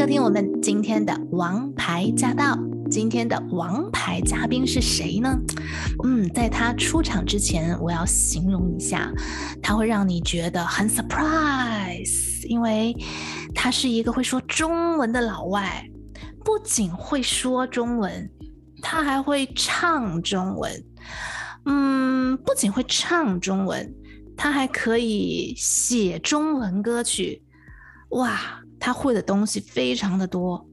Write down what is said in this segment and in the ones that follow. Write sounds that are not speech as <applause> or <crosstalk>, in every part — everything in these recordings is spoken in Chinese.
收听我们今天的王牌驾到。今天的王牌嘉宾是谁呢？嗯，在他出场之前，我要形容一下，他会让你觉得很 surprise，因为他是一个会说中文的老外，不仅会说中文，他还会唱中文。嗯，不仅会唱中文，他还可以写中文歌曲。哇，他会的东西非常的多。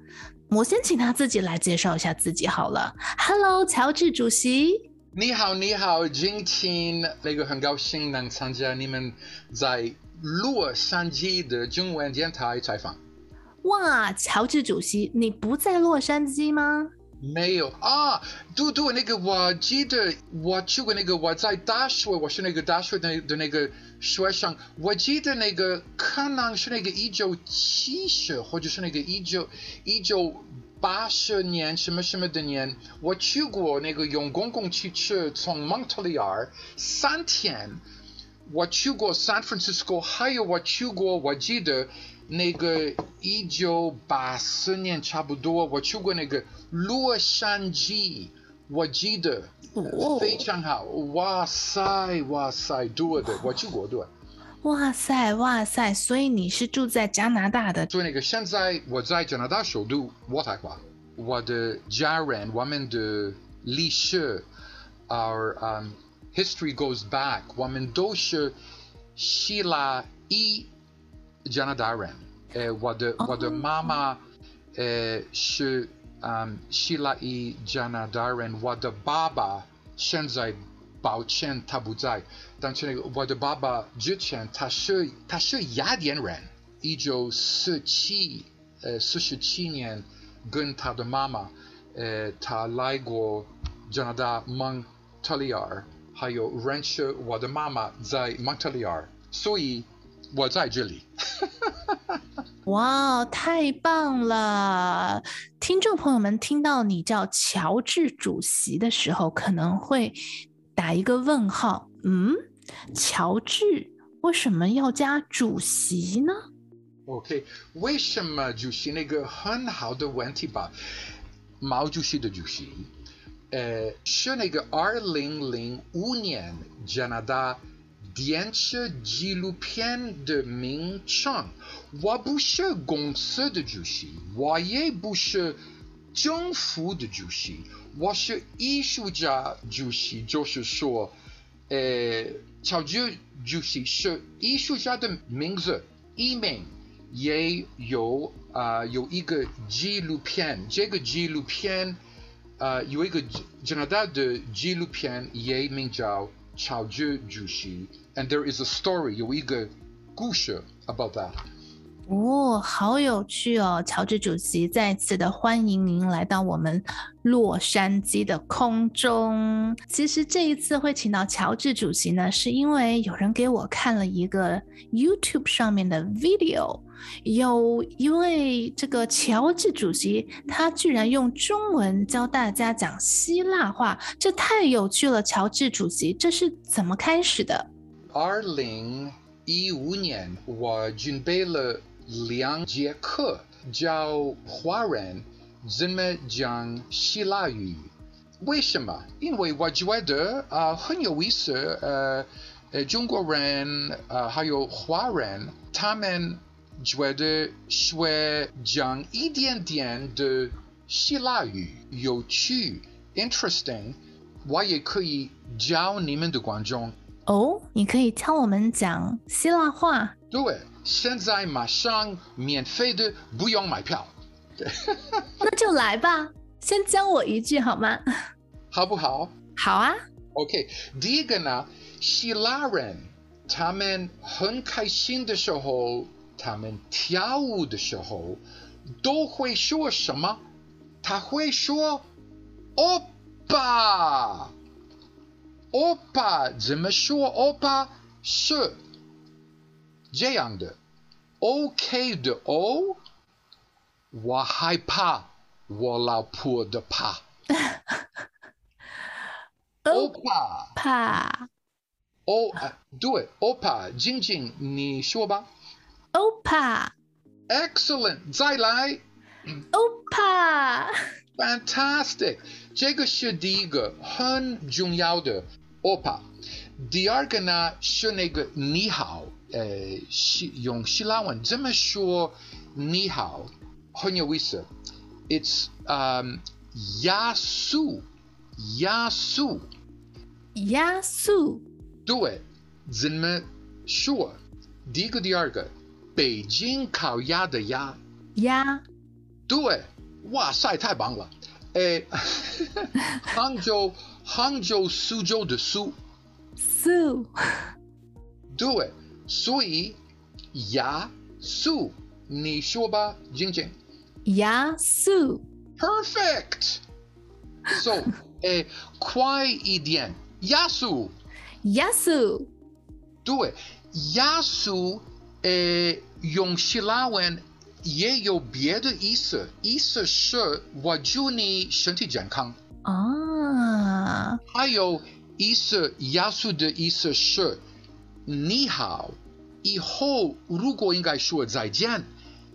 我先请他自己来介绍一下自己好了。Hello，乔治主席。你好，你好，今天那个很高兴能参加你们在洛杉矶的中文电台采访。哇，乔治主席，你不在洛杉矶吗？没有。啊，嘟嘟，那个我记得我去过那个我在大学，我是那个大学的的那个学生，我记得那个可能是那个一九七十或者是那个一九一九八十年什么什么的年，我去过那个用公共汽车从蒙特利尔三天，我去过 San Francisco，还有我去过我记得。那个一九八四年差不多，我去过那个洛杉矶，我记得非常好。哇塞，哇塞，对的，我去过对。哇塞，哇塞，所以你是住在加拿大的？对，那个现在我在加拿大首都渥太华，我的家人，我们的历史，our um history goes back，我们都是希腊裔。加拿大人，呃，我的我的妈妈，呃，是嗯希腊裔加拿大人。我的爸爸现在抱歉他不在，但是那个我的爸爸之前他是他是雅典人，一九四七呃四十七年跟他的妈妈，呃，他来过加拿大蒙特利尔，还有认识我的妈妈在蒙特利尔，所以。我在这里。<laughs> 哇，太棒了！听众朋友们听到你叫乔治主席的时候，可能会打一个问号。嗯，乔治为什么要加主席呢？OK，为什么主席？那个很好的问题吧。毛主席的主席，呃，是那个二零零五年加拿大。电视纪录片的名称，我不是公司的主席，我也不是政府的主席，我是艺术家主席，就是说，呃，乔治主席是艺术家的名字，艺名也有啊、呃，有一个纪录片，这个纪录片啊、呃，有一个加拿大的纪录片也名叫。乔治主席，and there is a story，有一个故事 about that。哦，好有趣哦！乔治主席再次的欢迎您来到我们洛杉矶的空中。其实这一次会请到乔治主席呢，是因为有人给我看了一个 YouTube 上面的 video，有一位这个乔治主席，他居然用中文教大家讲希腊话，这太有趣了！乔治主席，这是怎么开始的？二零一五年，我准备了。两节课教华人怎么讲希腊语，为什么？因为我觉得啊、很有意思，呃呃中国人啊、还有华人，他们觉得学讲一点点的希腊语有趣，interesting，我也可以教你们的观众。哦，你可以教我们讲希腊话。对。现在马上免费的，不用买票。<laughs> 那就来吧，先教我一句好吗？好不好？好啊。OK，第一个呢，希腊人他们很开心的时候，他们跳舞的时候都会说什么？他会说“欧巴”，欧巴怎么说？欧巴是。这样的，OK 的 O，我害怕我老婆的怕。欧巴怕。哦，对，欧巴，静静，你说吧。欧巴。Excellent，再来。Opa。Fantastic，这个是第一个很重要的 Opa。第二个呢是那个你好，呃，希用希腊文这么说你好很有意思。It's um 亚素，亚素，亚素。对，怎么说？第一个、第二个，北京烤鸭的鸭，鸭。对，哇塞，太棒了！哎，杭州，杭州苏州的苏，苏。对，所以雅苏，你说吧，晶晶。雅苏。Perfect。So，哎，快一点，雅苏，雅苏。对，雅苏，哎，用希腊文。也有别的意思，意思是我祝你身体健康啊。还有意思，亚素的意思是你好，以后如果应该说再见，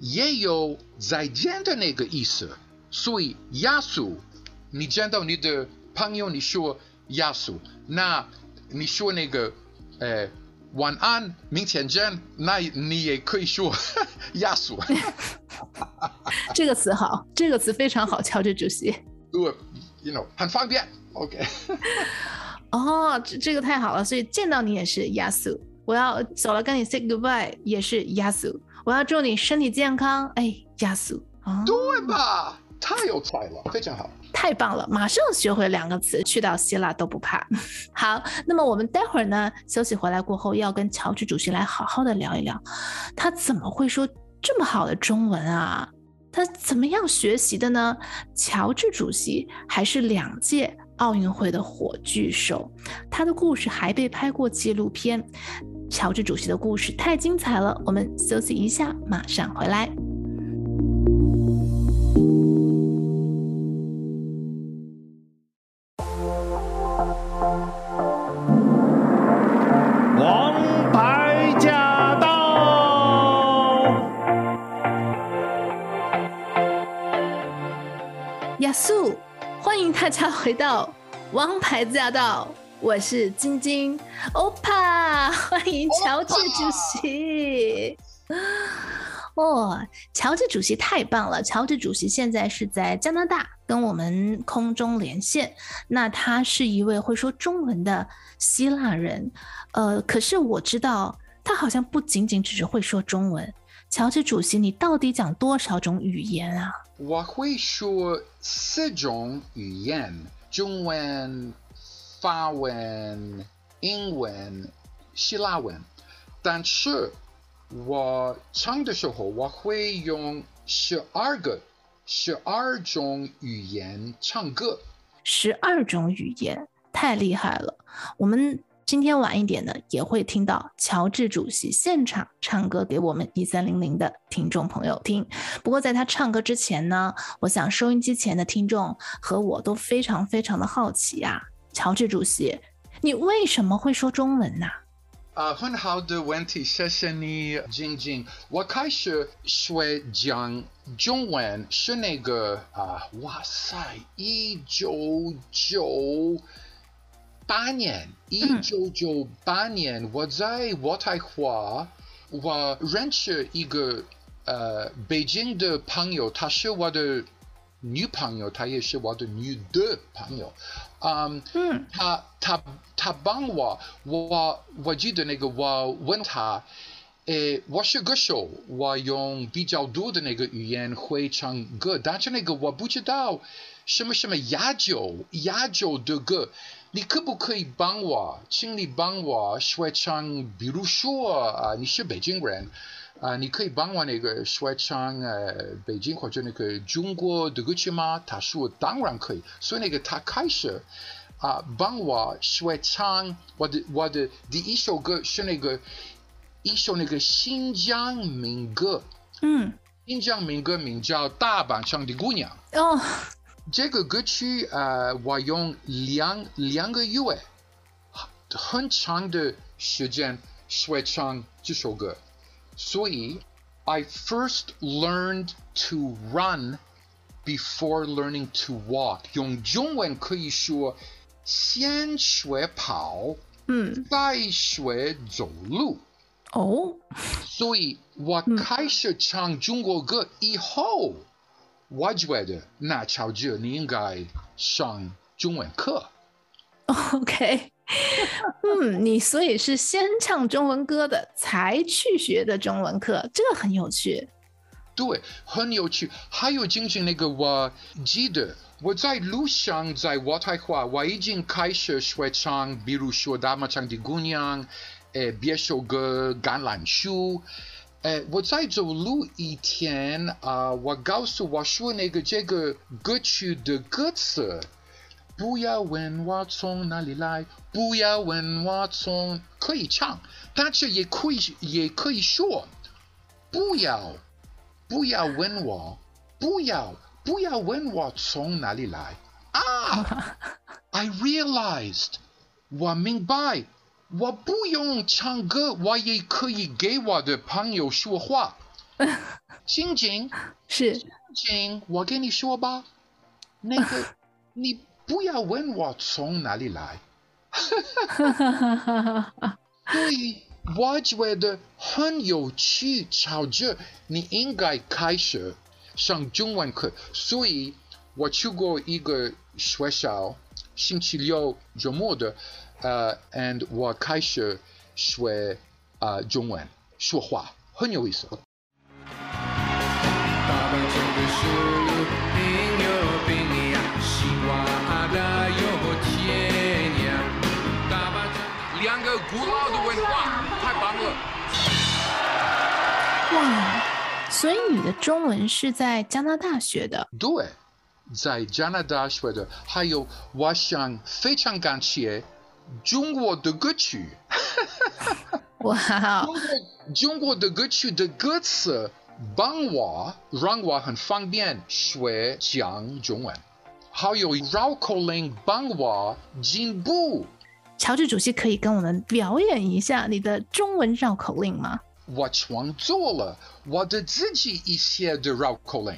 也有再见的那个意思。所以亚素，你见到你的朋友，你说亚素，那你说那个，呃。晚安，明天见。那你也可以说 <laughs> 亚素。这个词好，这个词非常好，乔治主席。对，you know，很方便。OK。<laughs> 哦，这这个太好了，所以见到你也是亚素。我要走了，跟你 say goodbye 也是亚素。我要祝你身体健康，哎，亚素。哦，对吧？太有才了，非常好。太棒了，马上学会两个词，去到希腊都不怕。<laughs> 好，那么我们待会儿呢，休息回来过后，要跟乔治主席来好好的聊一聊，他怎么会说这么好的中文啊？他怎么样学习的呢？乔治主席还是两届奥运会的火炬手，他的故事还被拍过纪录片。乔治主席的故事太精彩了，我们休息一下，马上回来。素，欢迎大家回到《王牌驾到》，我是晶晶，欧帕，欢迎乔治主席。哦，乔治主席太棒了！乔治主席现在是在加拿大跟我们空中连线。那他是一位会说中文的希腊人，呃，可是我知道他好像不仅仅只是会说中文。乔治主席，你到底讲多少种语言啊？我会说四种语言：中文、法文、英文、希腊文。但是我唱的时候，我会用十二个、十二种语言唱歌。十二种语言，太厉害了！我们。今天晚一点呢，也会听到乔治主席现场唱歌给我们一三零零的听众朋友听。不过在他唱歌之前呢，我想收音机前的听众和我都非常非常的好奇呀，乔治主席，你为什么会说中文呢？啊，很好的问题，谢谢你，晶晶。我开始学讲中文是那个啊，哇塞，一九九。八年，一九九八年，我在渥太华，我认识一个呃北京的朋友，她是我的女朋友，她也是我的女的朋友。Um, 嗯，她她她帮我，我我记得那个我问她，诶，我是歌手，我用比较多的那个语言会唱歌，但是那个我不知道什么什么亚洲亚洲的歌。你可不可以帮我，请你帮我说唱，比如说啊，你是北京人，啊，你可以帮我那个说唱呃，北京或者那个中国的歌曲吗？他说当然可以，所以那个他开始啊帮我说唱我的我的第一首歌是那个一首那个新疆民歌，嗯，新疆民歌名叫《大板上的姑娘》哦。这个歌曲，呃，我用两两个月很长的时间学唱这首歌，所以，I first learned to run before learning to walk，用中文可以说先学跑，嗯，再学走路。哦，所以我开始唱中国歌以后，嗯、我觉得那乔治你应该上中文课。<laughs> OK，嗯，你所以是先唱中文歌的，才去学的中文课，这个很有趣。对，很有趣。还有今天那个，我记得我在路上在渥太华，我已经开始学唱，比如说《大马唱的姑娘》。诶，别首歌《橄榄树》。诶，我在走路一天啊、呃，我告诉我说那个这个歌曲的歌词，不要问我从哪里来，不要问我从可以唱，但是也可以也可以说，不要不要问我，不要不要问我从哪里来啊！<laughs> I realized，我明白。我不用唱歌，我也可以给我的朋友说话。静静，<laughs> 是静静，我跟你说吧，那个 <laughs> 你不要问我从哪里来。<laughs> 对，我觉得很有趣，乔治，你应该开始上中文课。所以我去过一个学校，星期六周末的。呃、uh,，and 我开始学啊、uh, 中文说话，很有意思。两个古老的文化，太棒了！哇，所以你的中文是在加拿大学的？对，在加拿大学的。还有，我想非常感谢。中国的歌曲，<laughs> 哇！中国中国的歌曲的歌词帮我让我很方便学讲中文，还有绕口令帮我进步。乔治主席可以跟我们表演一下你的中文绕口令吗？我创作了我的自己一些的绕口令，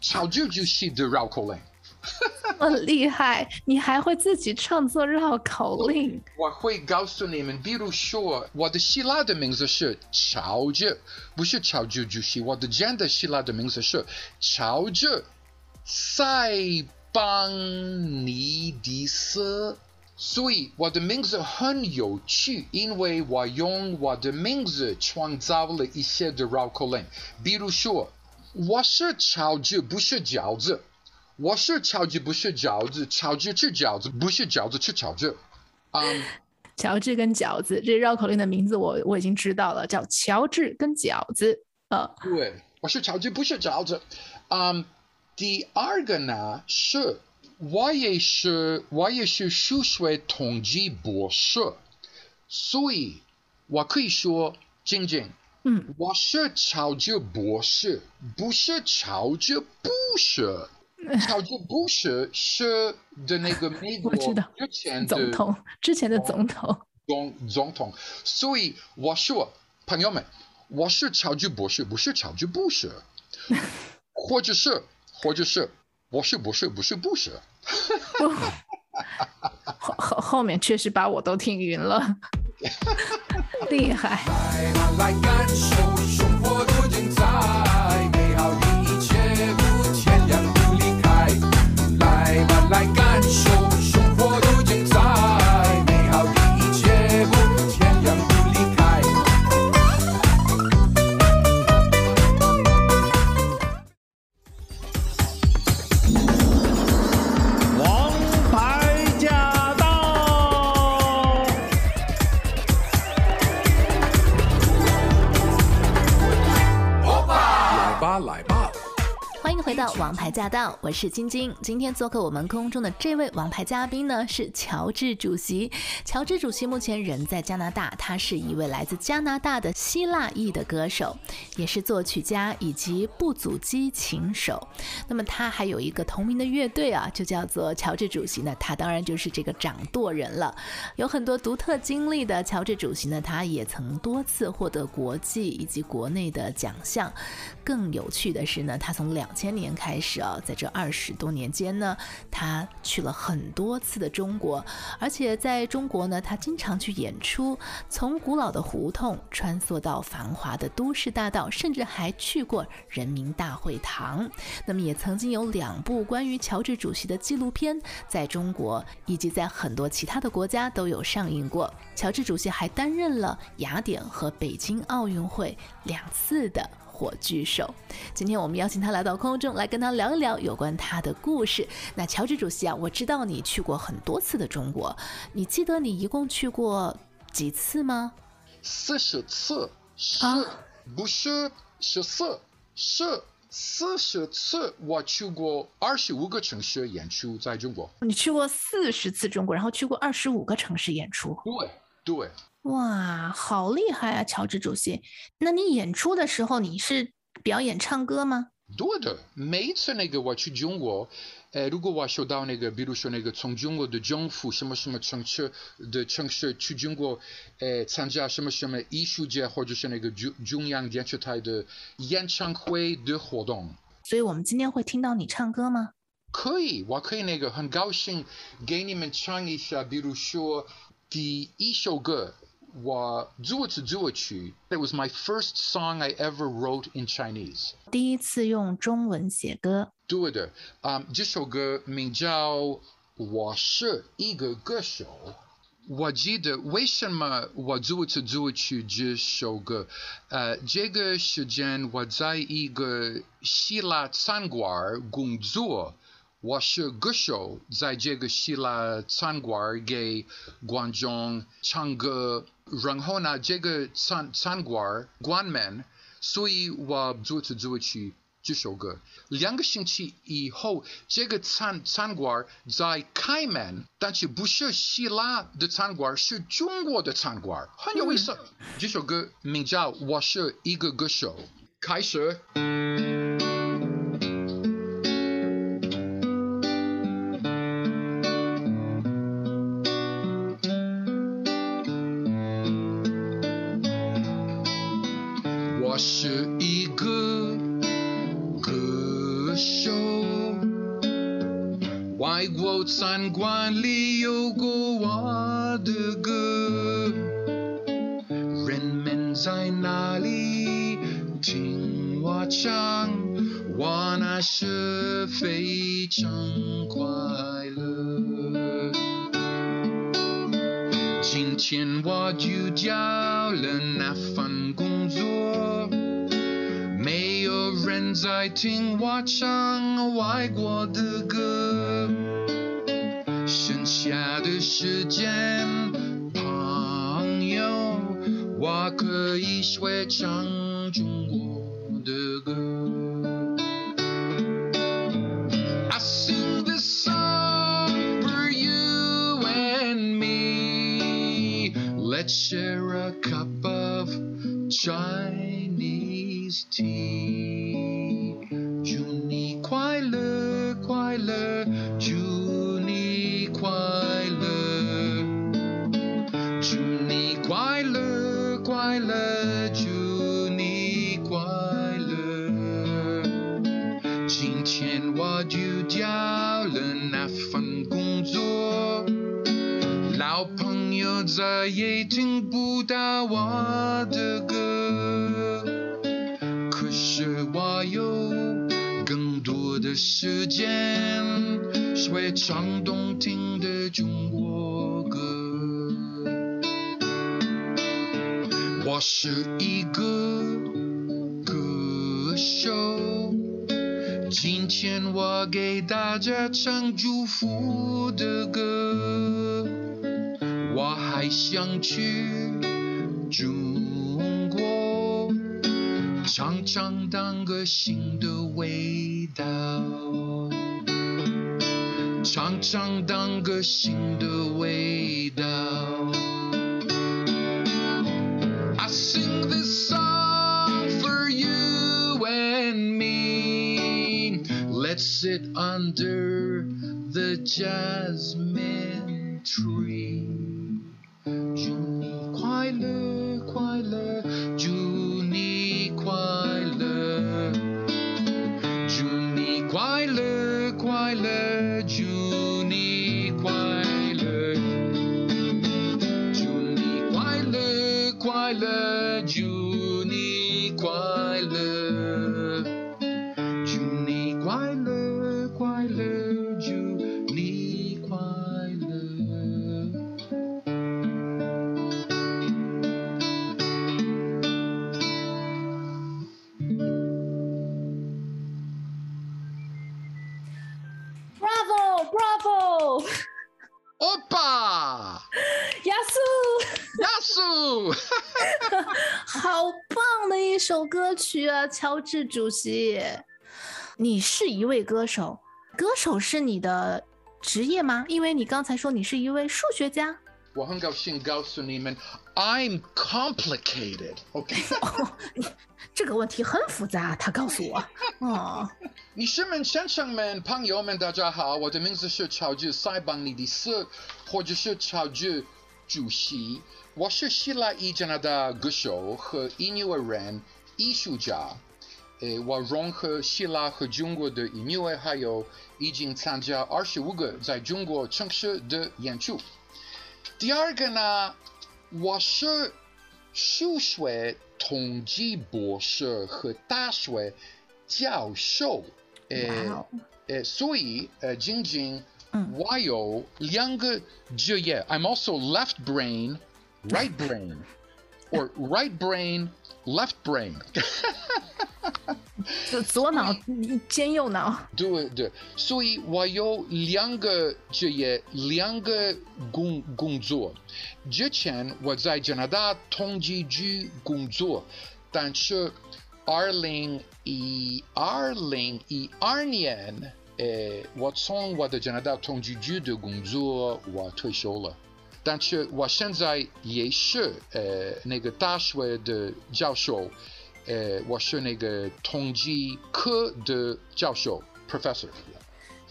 乔治主席的绕口令。<laughs> 这么厉害！你还会自己创作绕口令？我会告诉你们，比如说，我的希腊的名字是乔治，不是乔治就是。我的真的希腊的名字是乔治塞邦尼迪斯，所以我的名字很有趣，因为我用我的名字创造了一些的绕口令。比如说，我是乔治，不是饺子。我是乔治，不是饺子。乔治吃饺子，不是饺子吃乔治。嗯，乔治跟饺子，这绕口令的名字我我已经知道了，叫乔治跟饺子。呃，对，我是乔治，不是饺子。嗯，第二个呢是，我也是我也是数学统计博士，所以我可以说，静静，嗯，我是乔治博士，不是乔治博士。乔治布什是的那个美国 <laughs> 之前的总统，之前的总统，总总统。所以我说，朋友们，我是乔治博士，不是乔治布什，或者是，或者是，我是博士，不是布什。<laughs> 后后后面确实把我都听晕了，<laughs> 厉害。来王牌驾到，我是晶晶。今天做客我们空中的这位王牌嘉宾呢，是乔治主席。乔治主席目前人在加拿大，他是一位来自加拿大的希腊裔的歌手，也是作曲家以及布祖基琴手。那么他还有一个同名的乐队啊，就叫做乔治主席呢。他当然就是这个掌舵人了。有很多独特经历的乔治主席呢，他也曾多次获得国际以及国内的奖项。更有趣的是呢，他从两千年开始是啊，在这二十多年间呢，他去了很多次的中国，而且在中国呢，他经常去演出，从古老的胡同穿梭到繁华的都市大道，甚至还去过人民大会堂。那么也曾经有两部关于乔治主席的纪录片，在中国以及在很多其他的国家都有上映过。乔治主席还担任了雅典和北京奥运会两次的火炬手。今天我们邀请他来到空中，来跟他聊一聊有关他的故事。那乔治主席啊，我知道你去过很多次的中国，你记得你一共去过几次吗？四十次，是，不是十四，是四十次。我去过二十五个城市演出，在中国。你去过四十次中国，然后去过二十五个城市演出。对，对。哇，好厉害啊，乔治主席！那你演出的时候，你是表演唱歌吗？对的，每一次那个我去中国，呃，如果我收到那个，比如说那个从中国的政府什么什么城市的城市去中国，呃，参加什么什么艺术节或者是那个中中央电视台的演唱会的活动。所以我们今天会听到你唱歌吗？可以，我可以那个很高兴给你们唱一下，比如说第一首歌。我做词做曲，That was my first song I ever wrote in Chinese。第一次用中文写歌。对的，啊、um，这首歌名叫《我是一个歌手》。我记得为什么我做词做曲这首歌？呃，这个时间我在一个希腊餐馆工作。我是歌手，在这个希腊餐馆给观众唱歌，然后呢，这个餐餐馆关门，所以我做词作曲这首歌。两个星期以后，这个餐餐馆在开门，但是不是希腊的餐馆，是中国的餐馆，很有意思。这首歌名叫《我是一个歌手》，开始。在哪里听我唱，我那时非常快乐。今天我就交了那份工作，没有人在听我唱外国的歌。剩下的时间，可以唱动听的中国歌。我是一个歌手，今天我给大家唱祝福的歌。我还想去中国，尝尝当个新的味道。尝尝当个新的味道。I sing this song for you and me. Let's sit under the jasmine tree. 祝你快乐， 欧巴，亚素，亚素，好棒的一首歌曲啊，乔治主席。你是一位歌手，歌手是你的职业吗？因为你刚才说你是一位数学家。我很高兴告诉你们，I'm complicated。<laughs> OK，哦，这个问题很复杂。他告诉我，<laughs> 哦，女士们、先生们、朋友们，大家好，我的名字是乔治塞邦尼迪斯，或者是乔治主席。我是希腊裔加拿大歌手和音乐人、艺术家。诶，我融合希腊和中国的音乐，还有已经参加二十五个在中国城市的演出。第二个呢，我是数学统计博士和大学教授。诶 Wow. 诶，所以呃，仅仅我有两个职业。I'm also left brain, right <laughs> brain, or right brain, left <laughs> brain. 左左脑兼右脑。对对，所以我有两个职业，两个工工作。之前我在加拿大统计局工作，但是二零一二零一二年，呃，我从我的加拿大统计局的工作我退休了。但是我现在也是呃那个大学的教授。呃，我是那个统计课的教授，professor。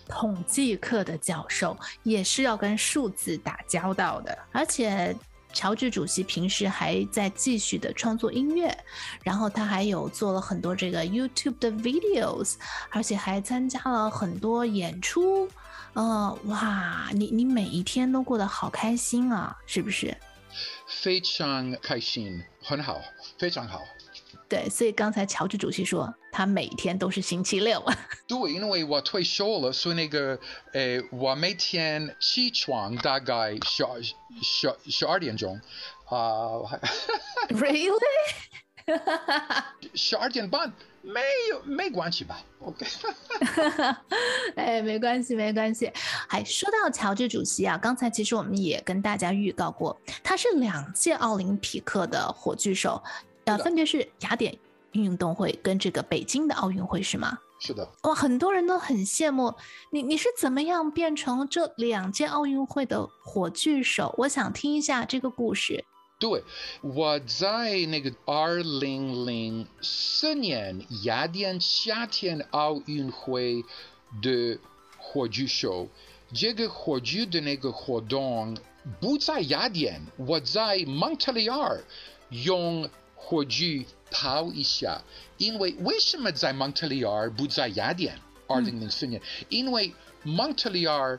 统计课的教授也是要跟数字打交道的，而且乔治主席平时还在继续的创作音乐，然后他还有做了很多这个 YouTube 的 videos，而且还参加了很多演出。呃，哇，你你每一天都过得好开心啊，是不是？非常开心，很好，非常好。对，所以刚才乔治主席说他每天都是星期六。<laughs> 对，因为我退休了，所以那个，诶，我每天起床大概十二十十二点钟，啊、uh,，Really？十二点半没有没关系吧？OK？<laughs> 哎，没关系，没关系。还说到乔治主席啊，刚才其实我们也跟大家预告过，他是两届奥林匹克的火炬手。呃，分别是雅典运动会跟这个北京的奥运会，是吗？是的。哇，很多人都很羡慕你，你是怎么样变成这两届奥运会的火炬手？我想听一下这个故事。对，我在那个二零零四年雅典夏天奥运会的火炬手，这个火炬的那个活动不在雅典，我在蒙特利尔用。火炬跑一下，因为为什么在蒙特利尔不在雅典？二零零四年，嗯、因为蒙特利尔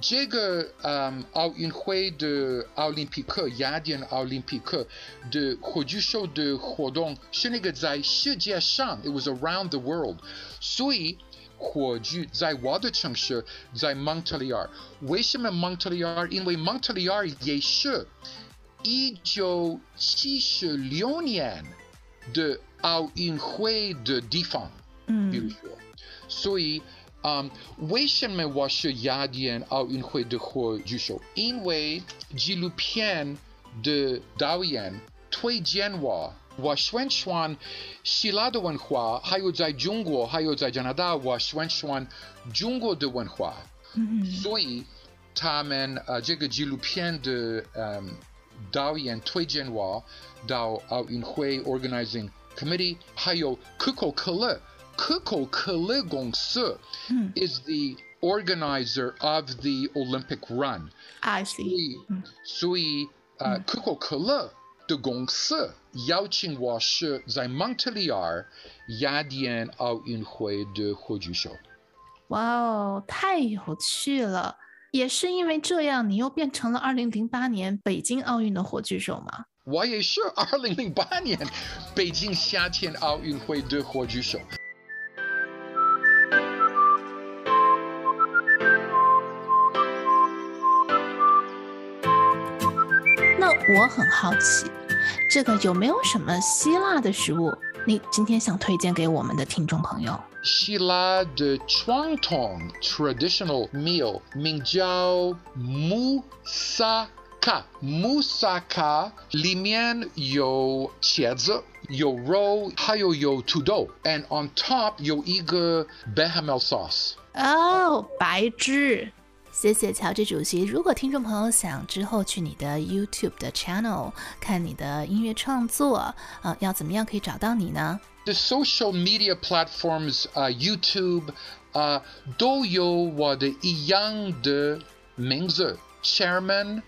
这个嗯奥运会的奥林匹克雅典奥林匹克的火炬手的活动是那个在世界上，it was around the world，所以火炬在我的城市在蒙特利尔。为什么蒙特利尔？因为蒙特利尔也是。一九七六年的奥运会的地方，嗯，比如说，所以，嗯，为什么我是雅典奥运会的火炬手？因为纪录片的导演推荐我，我宣传希腊的文化，还有在中国，还有在加拿大，我宣传中国的文化，嗯，所以他们呃，这个纪录片的嗯。导演推荐我到奥运会 organizing committee，还有可口可乐，可口可乐公司 is the organizer of the Olympic run。I see。所以，呃，可口可乐的公司邀请我是在蒙特利尔雅典奥运会的火炬手。哇哦，太有趣了！也是因为这样，你又变成了二零零八年北京奥运的火炬手吗？我也是二零零八年北京夏天奥运会的火炬手。那我很好奇，这个有没有什么希腊的食物？你今天想推荐给我们的听众朋友？希腊的传统 traditional meal 名叫 moussaka moussaka 里面有茄子，有肉，还有有土豆，and on top 有一个 bechamel sauce。哦，白汁。谢谢乔治主席。如果听众朋友想之后去你的 YouTube 的 channel 看你的音乐创作，啊、呃，要怎么样可以找到你呢？The social media platforms，啊、uh, YouTube，啊、uh, 都有我的一样的名字，Chairman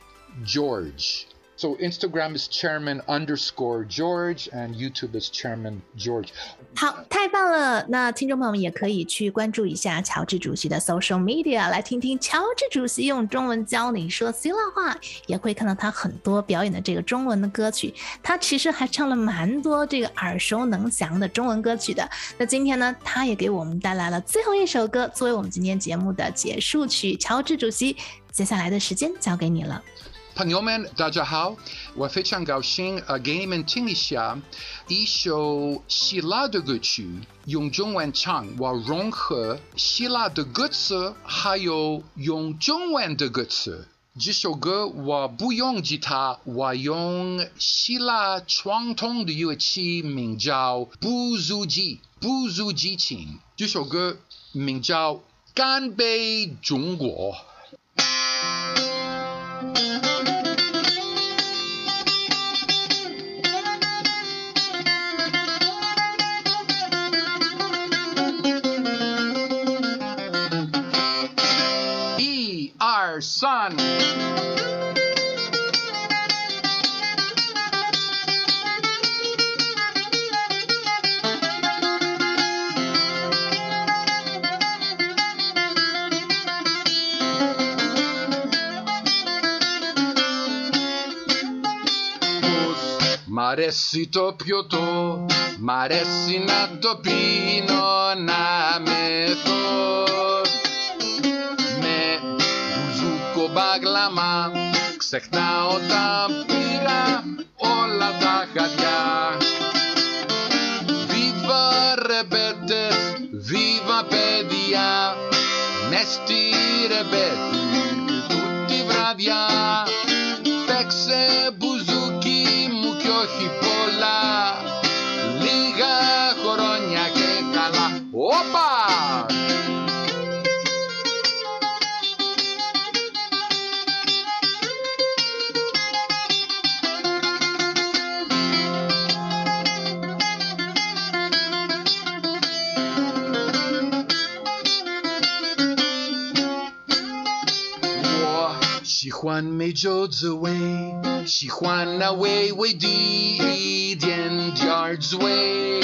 George。 So Instagram is chairman underscore George and YouTube is chairman George。好，太棒了！那听众朋友们也可以去关注一下乔治主席的 social media，来听听乔治主席用中文教你说希腊话，也会看到他很多表演的这个中文的歌曲。他其实还唱了蛮多这个耳熟能详的中文歌曲的。那今天呢，他也给我们带来了最后一首歌，作为我们今天节目的结束曲。乔治主席，接下来的时间交给你了。朋友们，大家好！我非常高兴呃，给你们听一下一首希腊的歌曲，用中文唱，我融合希腊的歌词，还有用中文的歌词。这首歌我不用吉他，我用希腊传统的乐器，名叫布祖基，布祖基琴。这首歌名叫《干杯中国》。三，马雷西托皮托，马雷西纳托塞克纳奥塔皮拉，奥拉达卡迪亚。欢美酒滋味，喜欢那微微的一点点滋味。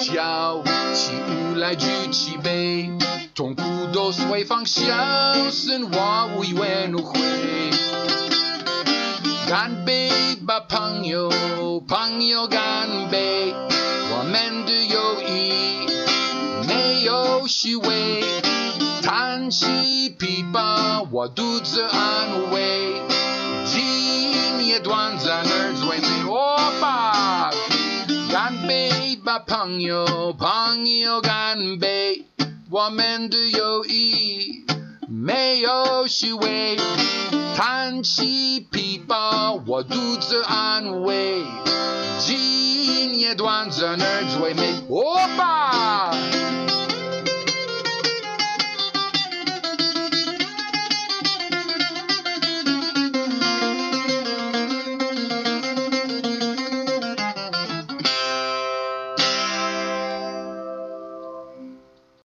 跳起舞来举起杯，痛苦都随风消散，我无怨无悔。干杯吧，朋友，朋友干杯，我们的友谊没有虚伪。弹起琵琶，我独自安慰。今夜短暂而最美，欧巴，干杯吧，朋友，朋友干杯，我们的友谊没有虚伪。弹起琵琶，我独自安慰。